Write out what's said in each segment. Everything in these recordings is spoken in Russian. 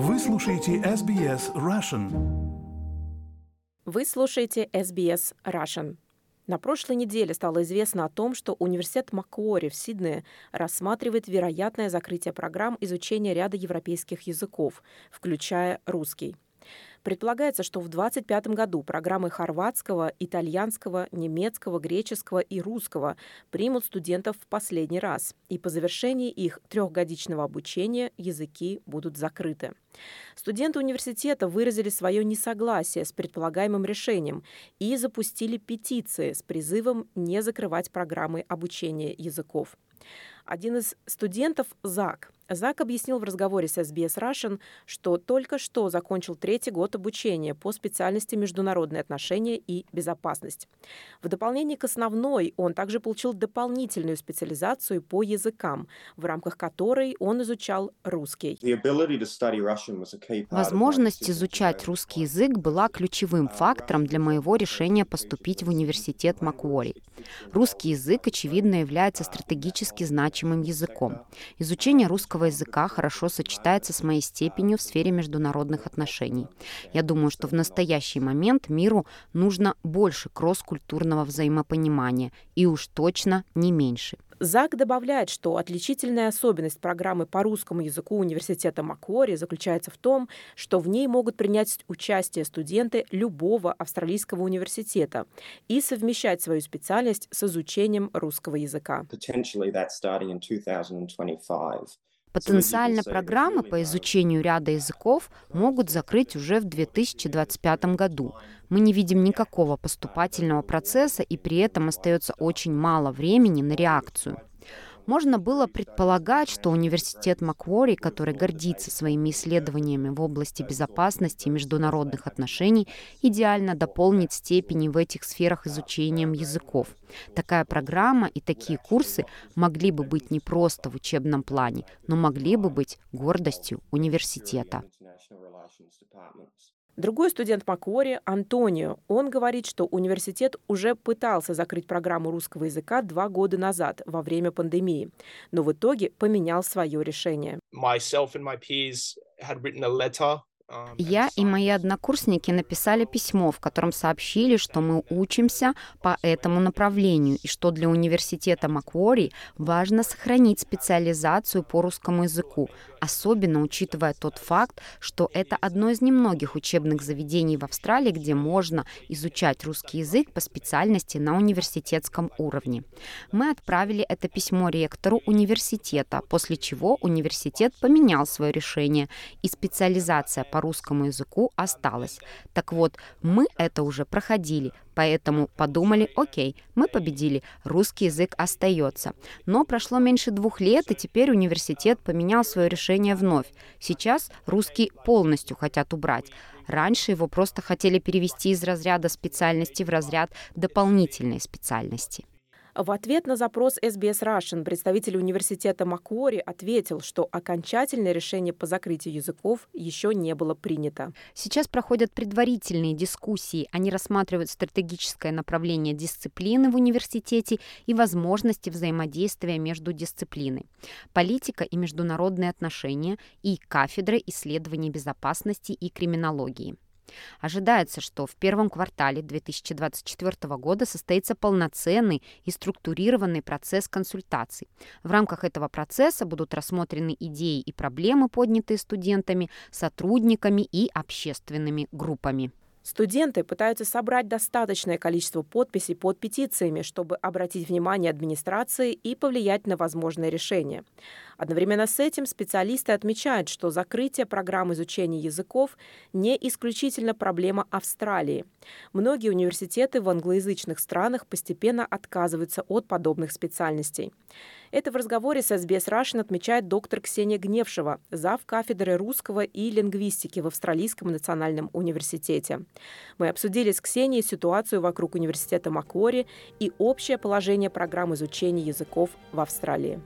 Вы слушаете SBS Russian. Вы слушаете SBS Russian. На прошлой неделе стало известно о том, что университет Макуори в Сиднее рассматривает вероятное закрытие программ изучения ряда европейских языков, включая русский. Предполагается, что в 2025 году программы хорватского, итальянского, немецкого, греческого и русского примут студентов в последний раз, и по завершении их трехгодичного обучения языки будут закрыты. Студенты университета выразили свое несогласие с предполагаемым решением и запустили петиции с призывом не закрывать программы обучения языков. Один из студентов, Зак, Зак объяснил в разговоре с SBS Russian, что только что закончил третий год обучения по специальности международные отношения и безопасность. В дополнение к основной он также получил дополнительную специализацию по языкам, в рамках которой он изучал русский. Возможность изучать русский язык была ключевым фактором для моего решения поступить в университет Макуори. Русский язык, очевидно, является стратегически значимым языком. Изучение русского русского языка хорошо сочетается с моей степенью в сфере международных отношений. Я думаю, что в настоящий момент миру нужно больше кросс-культурного взаимопонимания и уж точно не меньше. ЗАГ добавляет, что отличительная особенность программы по русскому языку университета Макуори заключается в том, что в ней могут принять участие студенты любого австралийского университета и совмещать свою специальность с изучением русского языка. Потенциально программы по изучению ряда языков могут закрыть уже в 2025 году. Мы не видим никакого поступательного процесса, и при этом остается очень мало времени на реакцию. Можно было предполагать, что университет Маквори, который гордится своими исследованиями в области безопасности и международных отношений, идеально дополнит степени в этих сферах изучением языков. Такая программа и такие курсы могли бы быть не просто в учебном плане, но могли бы быть гордостью университета. Другой студент Макори, Антонио, он говорит, что университет уже пытался закрыть программу русского языка два года назад, во время пандемии, но в итоге поменял свое решение. Я и мои однокурсники написали письмо, в котором сообщили, что мы учимся по этому направлению и что для университета Маквори важно сохранить специализацию по русскому языку, особенно учитывая тот факт, что это одно из немногих учебных заведений в Австралии, где можно изучать русский язык по специальности на университетском уровне. Мы отправили это письмо ректору университета, после чего университет поменял свое решение, и специализация по русскому языку осталось. Так вот, мы это уже проходили, поэтому подумали, окей, мы победили, русский язык остается. Но прошло меньше двух лет, и теперь университет поменял свое решение вновь. Сейчас русский полностью хотят убрать. Раньше его просто хотели перевести из разряда специальности в разряд дополнительной специальности. В ответ на запрос SBS Russian представитель университета Макуори ответил, что окончательное решение по закрытию языков еще не было принято. Сейчас проходят предварительные дискуссии. Они рассматривают стратегическое направление дисциплины в университете и возможности взаимодействия между дисциплиной. Политика и международные отношения и кафедры исследований безопасности и криминологии. Ожидается, что в первом квартале 2024 года состоится полноценный и структурированный процесс консультаций. В рамках этого процесса будут рассмотрены идеи и проблемы, поднятые студентами, сотрудниками и общественными группами. Студенты пытаются собрать достаточное количество подписей под петициями, чтобы обратить внимание администрации и повлиять на возможное решение. Одновременно с этим специалисты отмечают, что закрытие программ изучения языков не исключительно проблема Австралии. Многие университеты в англоязычных странах постепенно отказываются от подобных специальностей. Это в разговоре с SBS Russian отмечает доктор Ксения Гневшева, зав. кафедры русского и лингвистики в Австралийском национальном университете. Мы обсудили с Ксенией ситуацию вокруг университета Маквори и общее положение программ изучения языков в Австралии.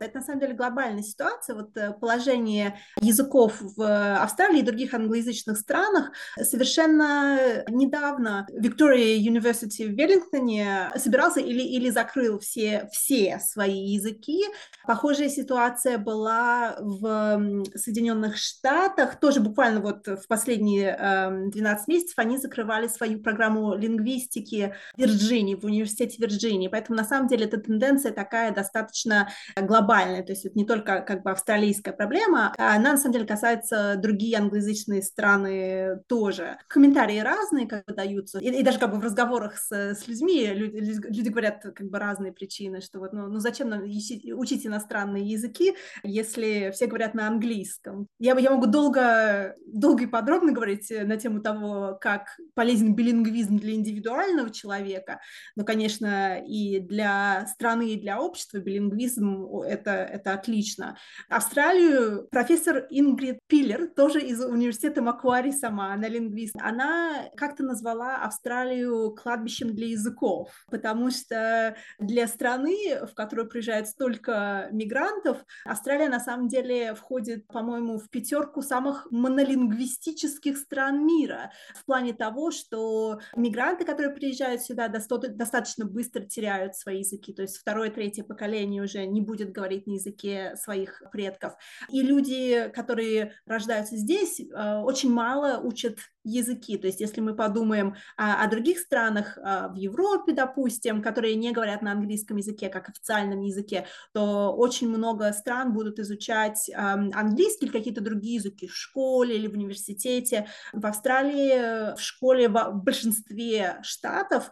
Это на самом деле глобальная ситуация. Вот э, положение языков в Австралии и других англоязычных странах совершенно недавно Victoria University в Веллингтоне собирался или, или закрыл все, все свои языки. Похожая ситуация была в Соединенных Штатах. Тоже буквально вот в последние 12 эм, месяцев они закрывали свою программу лингвистики в Вирджинии, в университете Вирджинии. Поэтому на самом деле эта тенденция такая достаточно глобальная. То есть это не только как бы австралийская проблема, она на самом деле касается другие англоязычные страны тоже. Комментарии разные как бы даются. И, и даже как бы в разговорах с, с людьми люди, люди говорят как бы разные причины, что вот ну, ну зачем нам учить иностранные языки, если все говорят на английском. Я, я могу долго, долго и подробно говорить на тему того, как полезен билингвизм для индивидуального человека, но, конечно, и для страны, и для общества билингвизм это, это отлично. Австралию профессор Ингрид Пиллер, тоже из университета Маквари сама, она лингвист, она как-то назвала Австралию кладбищем для языков, потому что для страны, в которую приезжает столько мигрантов, Австралия на самом деле входит, по-моему, в пятерку самых монолингвистических стран мира в плане того, что мигранты, которые приезжают сюда, достаточно быстро теряют свои языки, то есть второе, третье поколение уже не будет говорить на языке своих предков. И люди, которые рождаются здесь, э, очень мало учат языки. То есть если мы подумаем о, о других странах а, в Европе, допустим, которые не говорят на английском языке как официальном языке, то очень много стран будут изучать английский или какие-то другие языки в школе или в университете. В Австралии в школе в большинстве штатов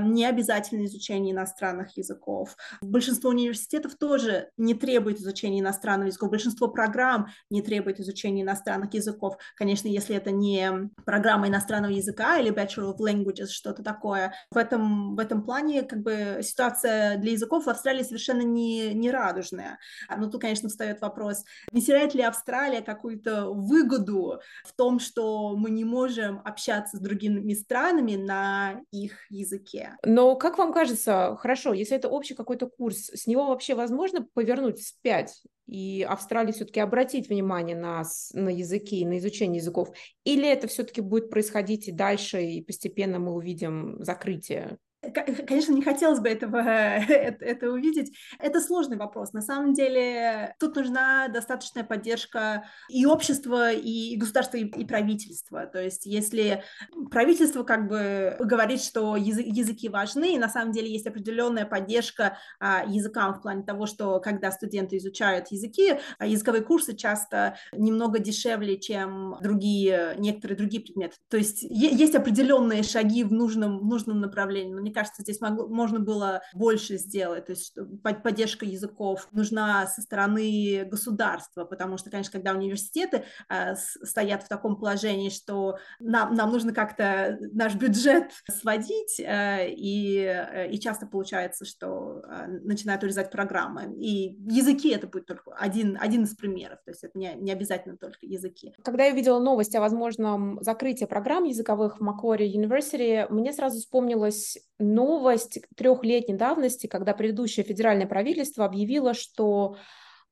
не обязательно изучение иностранных языков. Большинство университетов тоже не требует изучения иностранных языков. Большинство программ не требует изучения иностранных языков. Конечно, если это не программа иностранного языка или Bachelor of Languages, что-то такое. В этом, в этом плане как бы ситуация для языков в Австралии совершенно не, не радужная. Но тут, конечно, встает вопрос, не теряет ли Австралия какую-то выгоду в том, что мы не можем общаться с другими странами на их языке? Но как вам кажется, хорошо, если это общий какой-то курс, с него вообще возможно повернуть вспять и Австралии все-таки обратить внимание на, на языки, на изучение языков? Или это все-таки будет происходить и дальше, и постепенно мы увидим закрытие Конечно, не хотелось бы этого, это, это увидеть. Это сложный вопрос. На самом деле тут нужна достаточная поддержка и общества, и государства, и, и правительства. То есть если правительство как бы говорит, что язы, языки важны, и на самом деле есть определенная поддержка а, языкам в плане того, что когда студенты изучают языки, а языковые курсы часто немного дешевле, чем другие, некоторые другие предметы. То есть есть определенные шаги в нужном, в нужном направлении, но мне кажется, здесь могло, можно было больше сделать, то есть поддержка языков нужна со стороны государства, потому что, конечно, когда университеты э, стоят в таком положении, что нам, нам нужно как-то наш бюджет сводить, э, и, э, и часто получается, что начинают урезать программы, и языки это будет только один, один из примеров, то есть это не, не обязательно только языки. Когда я видела новость о возможном закрытии программ языковых в Macquarie University, мне сразу вспомнилось новость трехлетней давности, когда предыдущее федеральное правительство объявило, что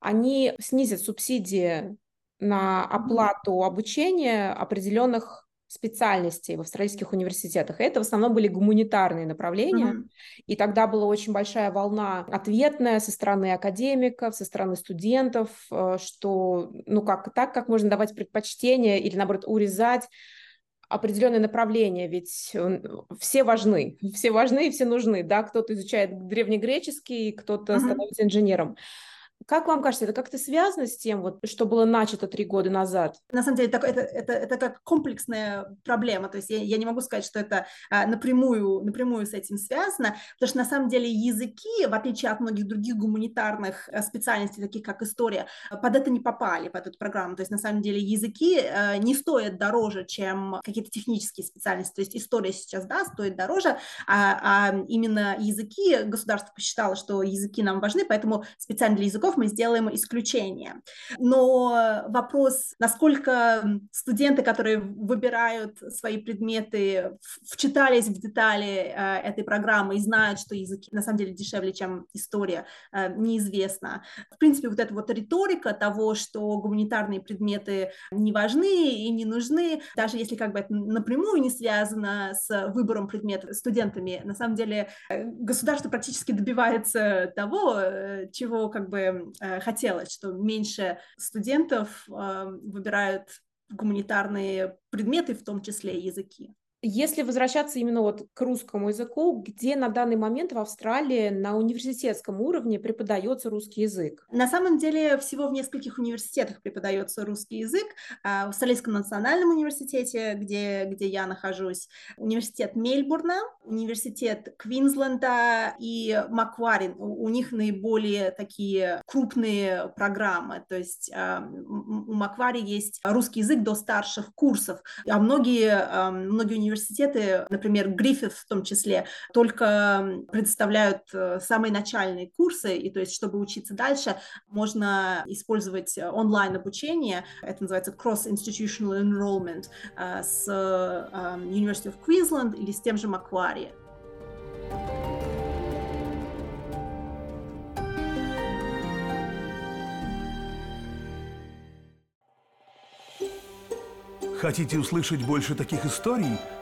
они снизят субсидии на оплату обучения определенных специальностей в австралийских университетах. И это в основном были гуманитарные направления. Mm-hmm. И тогда была очень большая волна ответная со стороны академиков, со стороны студентов, э, что ну как так, как можно давать предпочтение или наоборот урезать определенное направление, ведь все важны, все важны и все нужны, да, кто-то изучает древнегреческий, кто-то uh-huh. становится инженером. Как вам кажется, это как-то связано с тем, вот, что было начато три года назад? На самом деле, это, это, это, как комплексная проблема. То есть я, я не могу сказать, что это а, напрямую, напрямую с этим связано, потому что на самом деле языки, в отличие от многих других гуманитарных а, специальностей, таких как история, под это не попали, под эту программу. То есть на самом деле языки а, не стоят дороже, чем какие-то технические специальности. То есть история сейчас, да, стоит дороже, а, а именно языки, государство посчитало, что языки нам важны, поэтому специально для языков языков мы сделаем исключение. Но вопрос, насколько студенты, которые выбирают свои предметы, вчитались в детали э, этой программы и знают, что языки на самом деле дешевле, чем история, э, неизвестно. В принципе, вот эта вот риторика того, что гуманитарные предметы не важны и не нужны, даже если как бы это напрямую не связано с выбором предметов студентами, на самом деле э, государство практически добивается того, чего как бы хотелось, что меньше студентов выбирают гуманитарные предметы, в том числе языки. Если возвращаться именно вот к русскому языку, где на данный момент в Австралии на университетском уровне преподается русский язык? На самом деле всего в нескольких университетах преподается русский язык. А, в Австралийском национальном университете, где, где я нахожусь, университет Мельбурна, университет Квинсленда и Маквари. У них наиболее такие крупные программы. То есть а, у Маквари есть русский язык до старших курсов, а многие, многие университеты университеты, например, Гриффит в том числе, только предоставляют э, самые начальные курсы, и то есть, чтобы учиться дальше, можно использовать онлайн-обучение, это называется Cross-Institutional Enrollment, э, с э, University of Queensland или с тем же Macquarie. Хотите услышать больше таких историй?